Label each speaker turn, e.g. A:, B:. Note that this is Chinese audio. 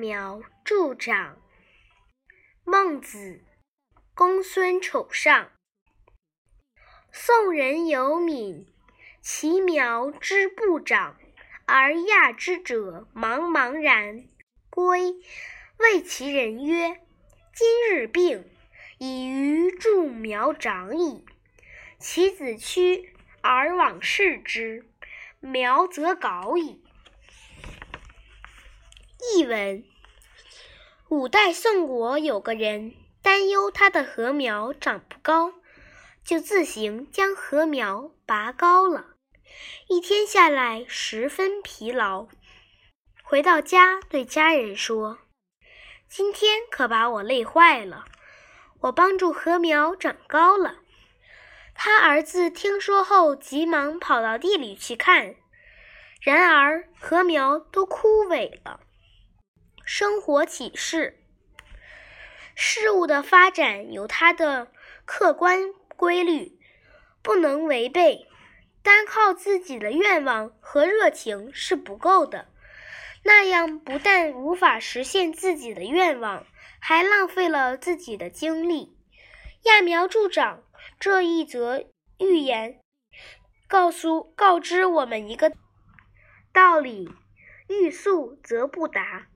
A: 苗助长。孟子，公孙丑上。宋人有敏，其苗之不长，而亚之者茫茫然。归，谓其人曰：“今日病，已于助苗长矣。”其子趋而往视之，苗则槁矣。译文：五代宋国有个人担忧他的禾苗长不高，就自行将禾苗拔高了。一天下来，十分疲劳，回到家对家人说：“今天可把我累坏了。我帮助禾苗长高了。”他儿子听说后，急忙跑到地里去看，然而禾苗都枯萎了。生活启示：事物的发展有它的客观规律，不能违背。单靠自己的愿望和热情是不够的，那样不但无法实现自己的愿望，还浪费了自己的精力。揠苗助长。这一则寓言告诉告知我们一个道理：欲速则不达。